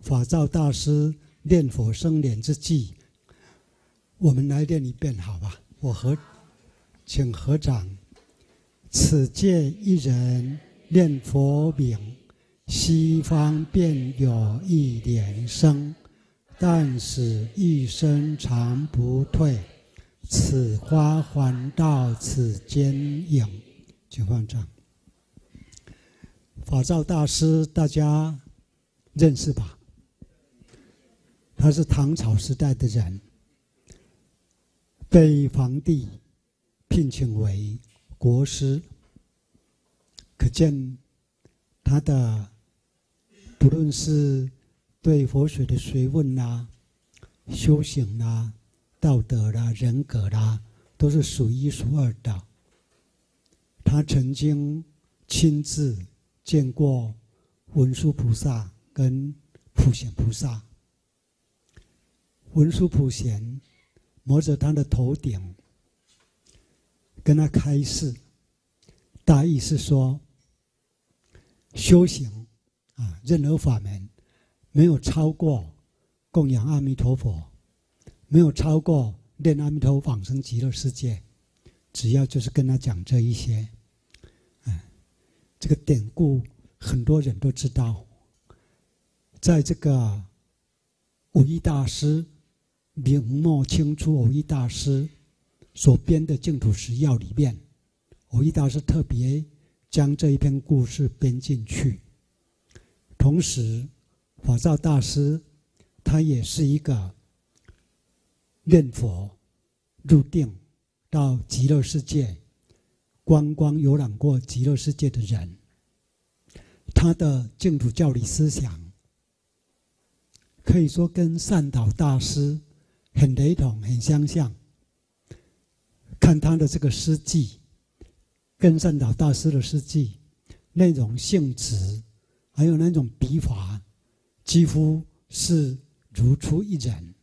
法照大师念佛生莲之际，我们来念一遍，好吧？我和请合掌。此界一人念佛名，西方便有一莲生，但使一生长不退。此花还到此间影。请放掌。法照大师，大家认识吧？他是唐朝时代的人，被皇帝聘请为。国师，可见他的不论是对佛学的学问呐、啊、修行啦、啊、道德啦、啊、人格啦、啊，都是数一数二的。他曾经亲自见过文殊菩萨跟普贤菩萨，文殊普贤摸着他的头顶。跟他开示，大意是说，修行啊，任何法门没有超过供养阿弥陀佛，没有超过念阿弥陀佛往生极乐世界，只要就是跟他讲这一些，嗯，这个典故很多人都知道，在这个蕅益大师明末清初蕅益大师。所编的净土十要里面，蕅益大师特别将这一篇故事编进去。同时，法照大师他也是一个念佛入定到极乐世界观光游览过极乐世界的人，他的净土教理思想可以说跟善导大师很雷同、很相像。看他的这个诗记，跟善导大师的诗记，那种性质，还有那种笔法，几乎是如出一人。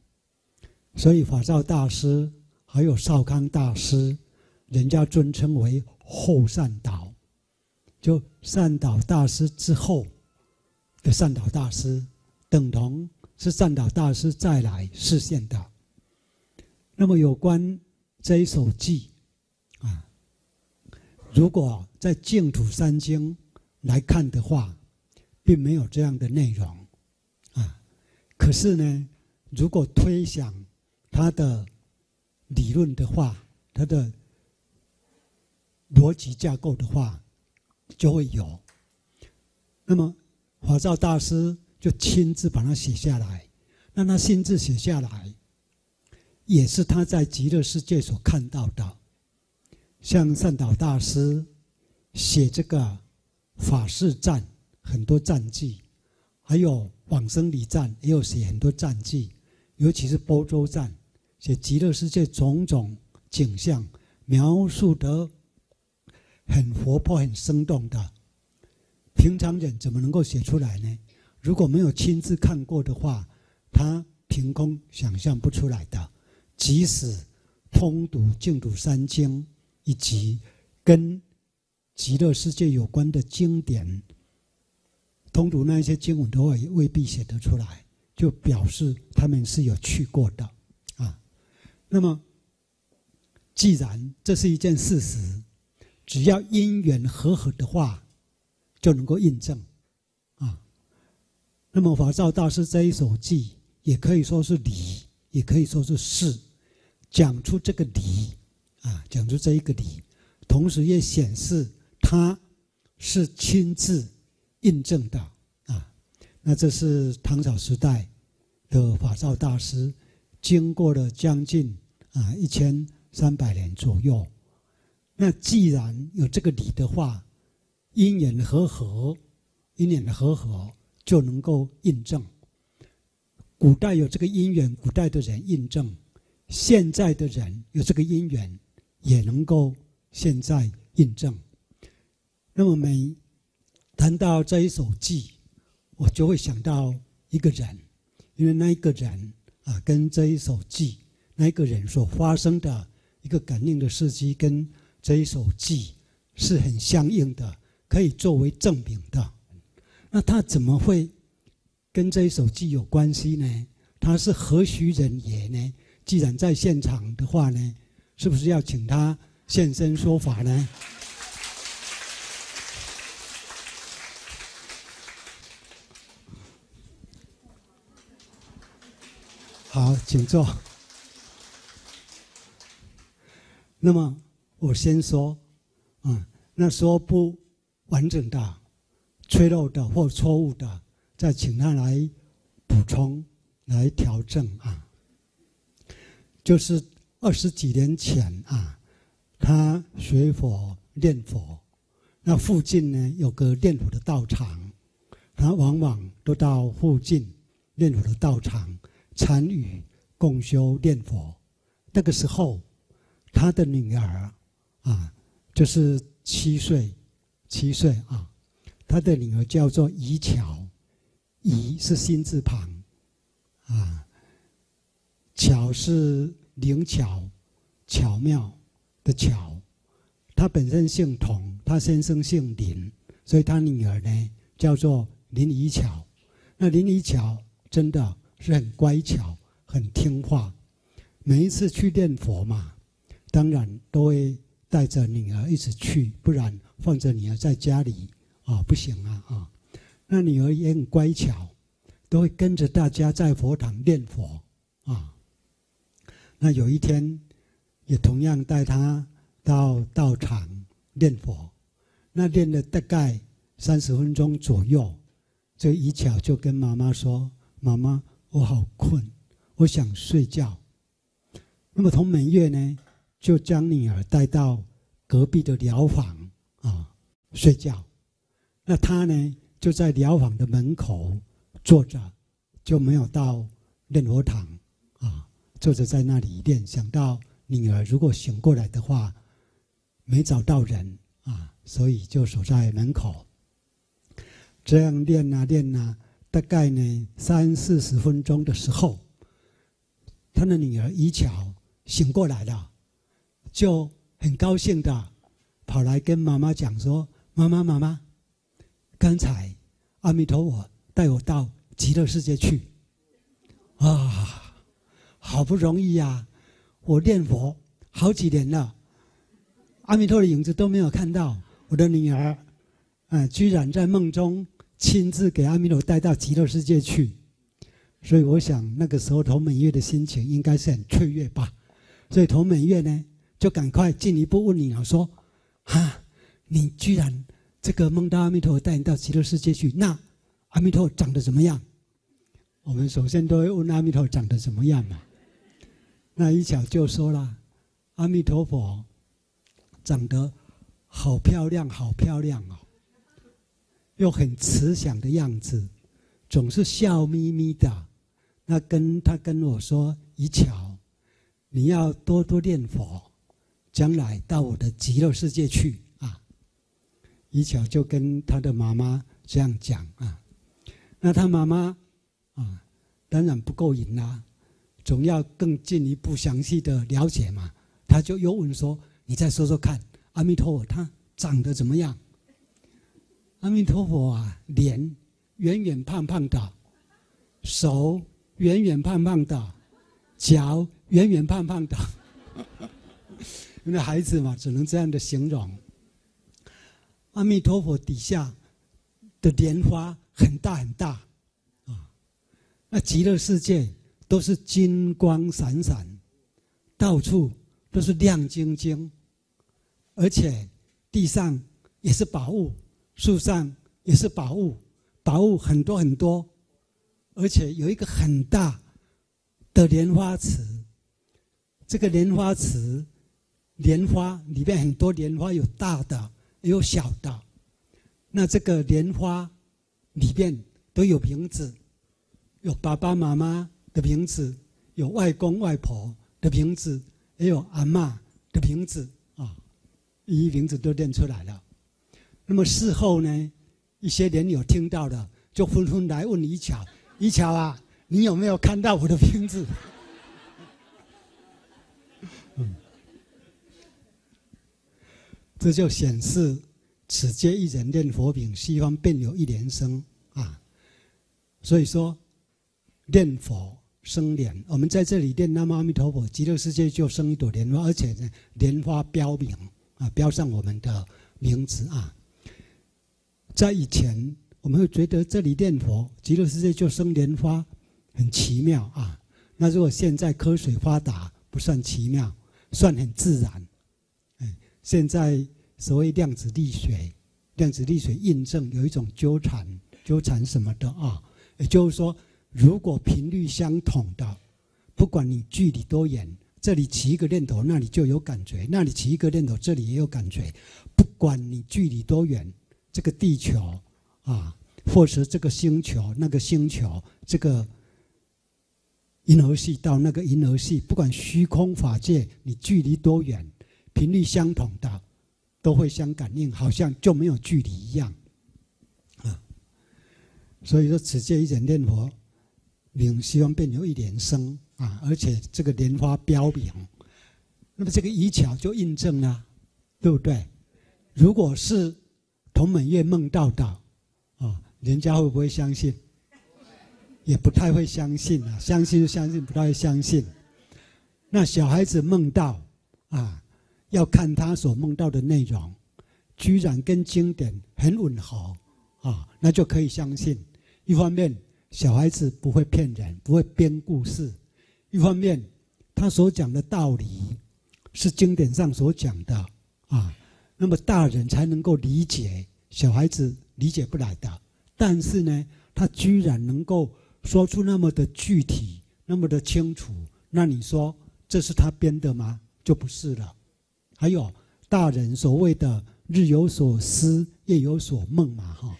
所以法照大师还有少康大师，人家尊称为后善导，就善导大师之后的善导大师，等同是善导大师再来示现的。那么有关。这一首偈，啊，如果在净土三经来看的话，并没有这样的内容，是呢，如果推想他的理论的话，他的逻辑架构的话，就会有。那么法照大师就亲自把它写下来，让他亲自写下来。也是他在极乐世界所看到的，像善导大师写这个法事赞很多赞记，还有往生礼赞也有写很多赞记，尤其是般舟赞，写极乐世界种种景象，描述得很活泼、很生动的。平常人怎么能够写出来呢？如果没有亲自看过的话，他凭空想象不出来的。即使通读净土三经，以及跟极乐世界有关的经典，通读那一些经文的话，也未必写得出来，就表示他们是有去过的啊。那么，既然这是一件事实，只要因缘和合的话，就能够印证啊。那么，法照大师这一首偈，也可以说是理，也可以说是事。讲出这个理，啊，讲出这一个理，同时也显示他是亲自印证的，啊，那这是唐朝时代的法照大师，经过了将近啊一千三百年左右，那既然有这个理的话，因缘和合，因缘和合就能够印证。古代有这个因缘，古代的人印证。现在的人有这个因缘，也能够现在印证。那么每谈到这一首偈，我就会想到一个人，因为那一个人啊，跟这一首偈那一个人所发生的一个感应的事迹，跟这一首偈是很相应的，可以作为证明的。那他怎么会跟这一首偈有关系呢？他是何许人也呢？既然在现场的话呢，是不是要请他现身说法呢？好，请坐。那么我先说，啊，那说不完整的、脆弱的或错误的，再请他来补充、来调整啊。就是二十几年前啊，他学佛念佛，那附近呢有个念佛的道场，他往往都到附近念佛的道场。参与共修念佛，那个时候，他的女儿啊，就是七岁，七岁啊，他的女儿叫做怡巧，怡是心字旁，啊，巧是灵巧，巧妙的巧，他本身姓童，他先生姓林，所以他女儿呢叫做林怡巧。那林怡巧真的。是很乖巧、很听话。每一次去念佛嘛，当然都会带着女儿一起去，不然放着女儿在家里啊不行啊啊。那女儿也很乖巧，都会跟着大家在佛堂念佛啊。那有一天，也同样带她到道场念佛。那念了大概三十分钟左右，这一巧就跟妈妈说：“妈妈。”我好困，我想睡觉。那么童美月呢，就将女儿带到隔壁的疗房啊睡觉。那他呢，就在疗房的门口坐着，就没有到念佛堂啊，坐着在那里念。想到女儿如果醒过来的话，没找到人啊，所以就守在门口，这样念啊念啊。大概呢，三四十分钟的时候，他的女儿怡巧醒过来了，就很高兴的跑来跟妈妈讲说：“妈妈，妈妈，刚才阿弥陀佛带我到极乐世界去，啊，好不容易呀、啊，我念佛好几年了，阿弥陀的影子都没有看到，我的女儿，啊，居然在梦中。”亲自给阿弥陀带到极乐世界去，所以我想那个时候童美月的心情应该是很雀跃吧。所以童美月呢，就赶快进一步问你了，说：“哈，你居然这个梦到阿弥陀带你到极乐世界去，那阿弥陀长得怎么样？”我们首先都会问阿弥陀长得怎么样嘛。那一巧就说了：“阿弥陀佛长得好漂亮，好漂亮哦。”又很慈祥的样子，总是笑眯眯的。那跟他跟我说：“一巧，你要多多念佛，将来到我的极乐世界去啊。”一巧就跟他的妈妈这样讲啊。那他妈妈啊，当然不够瘾啦，总要更进一步详细的了解嘛。他就又问说：“你再说说看，阿弥陀佛他长得怎么样？”阿弥陀佛啊，脸圆圆胖胖的，手圆圆胖胖的，脚圆圆胖胖的。因为孩子嘛，只能这样的形容。阿弥陀佛底下的莲花很大很大，啊，那极乐世界都是金光闪闪，到处都是亮晶晶，而且地上也是宝物。树上也是宝物，宝物很多很多，而且有一个很大的莲花池。这个莲花池，莲花里面很多莲花，有大的，也有小的。那这个莲花里面都有名字，有爸爸妈妈的名字，有外公外婆的名字，也有阿嬷的名字啊，一一名字都念出来了。那么事后呢，一些人有听到的，就纷纷来问李巧：“李巧啊，你有没有看到我的名字？嗯，这就显示此皆一人念佛名，西方便有一莲生啊。所以说，念佛生莲，我们在这里念南无阿弥陀佛，极乐世界就生一朵莲花，而且呢，莲花标名啊，标上我们的名字啊。在以前，我们会觉得这里念佛，极乐世界就生莲花，很奇妙啊。那如果现在科学发达，不算奇妙，算很自然。哎，现在所谓量子力学，量子力学印证有一种纠缠，纠缠什么的啊？也就是说，如果频率相同的，不管你距离多远，这里起一个念头，那里就有感觉；那里起一个念头，这里也有感觉。不管你距离多远。这个地球啊，或是这个星球、那个星球，这个银河系到那个银河系，不管虚空法界，你距离多远，频率相同的，都会相感应，好像就没有距离一样啊。所以说，此界一人念佛名，希望变有一莲生啊，而且这个莲花标名，那么这个仪巧就印证了，对不对？如果是。同门月梦到的，啊，人家会不会相信？也不太会相信啊，相信就相信，不太会相信。那小孩子梦到，啊，要看他所梦到的内容，居然跟经典很吻合，啊，那就可以相信。一方面，小孩子不会骗人，不会编故事；一方面，他所讲的道理是经典上所讲的，啊。那么大人才能够理解，小孩子理解不来的。但是呢，他居然能够说出那么的具体，那么的清楚。那你说这是他编的吗？就不是了。还有大人所谓的“日有所思，夜有所梦”嘛，哈。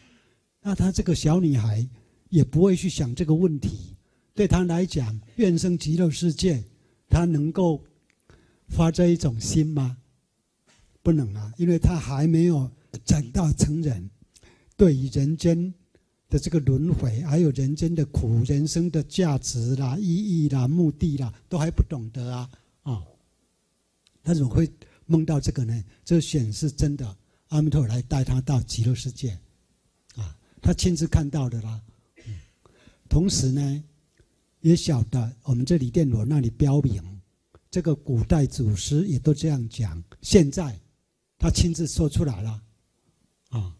那他这个小女孩也不会去想这个问题。对他来讲，愿生极乐世界，他能够发这一种心吗？不能啊，因为他还没有长大成人，对于人间的这个轮回，还有人间的苦、人生的价值啦、意义啦、目的啦，都还不懂得啊啊！他怎么会梦到这个呢？这显示真的，阿弥陀来带他到极乐世界啊，他亲自看到的啦。同时呢，也晓得我们这里电罗那里标明，这个古代祖师也都这样讲，现在。他亲自说出来了，啊。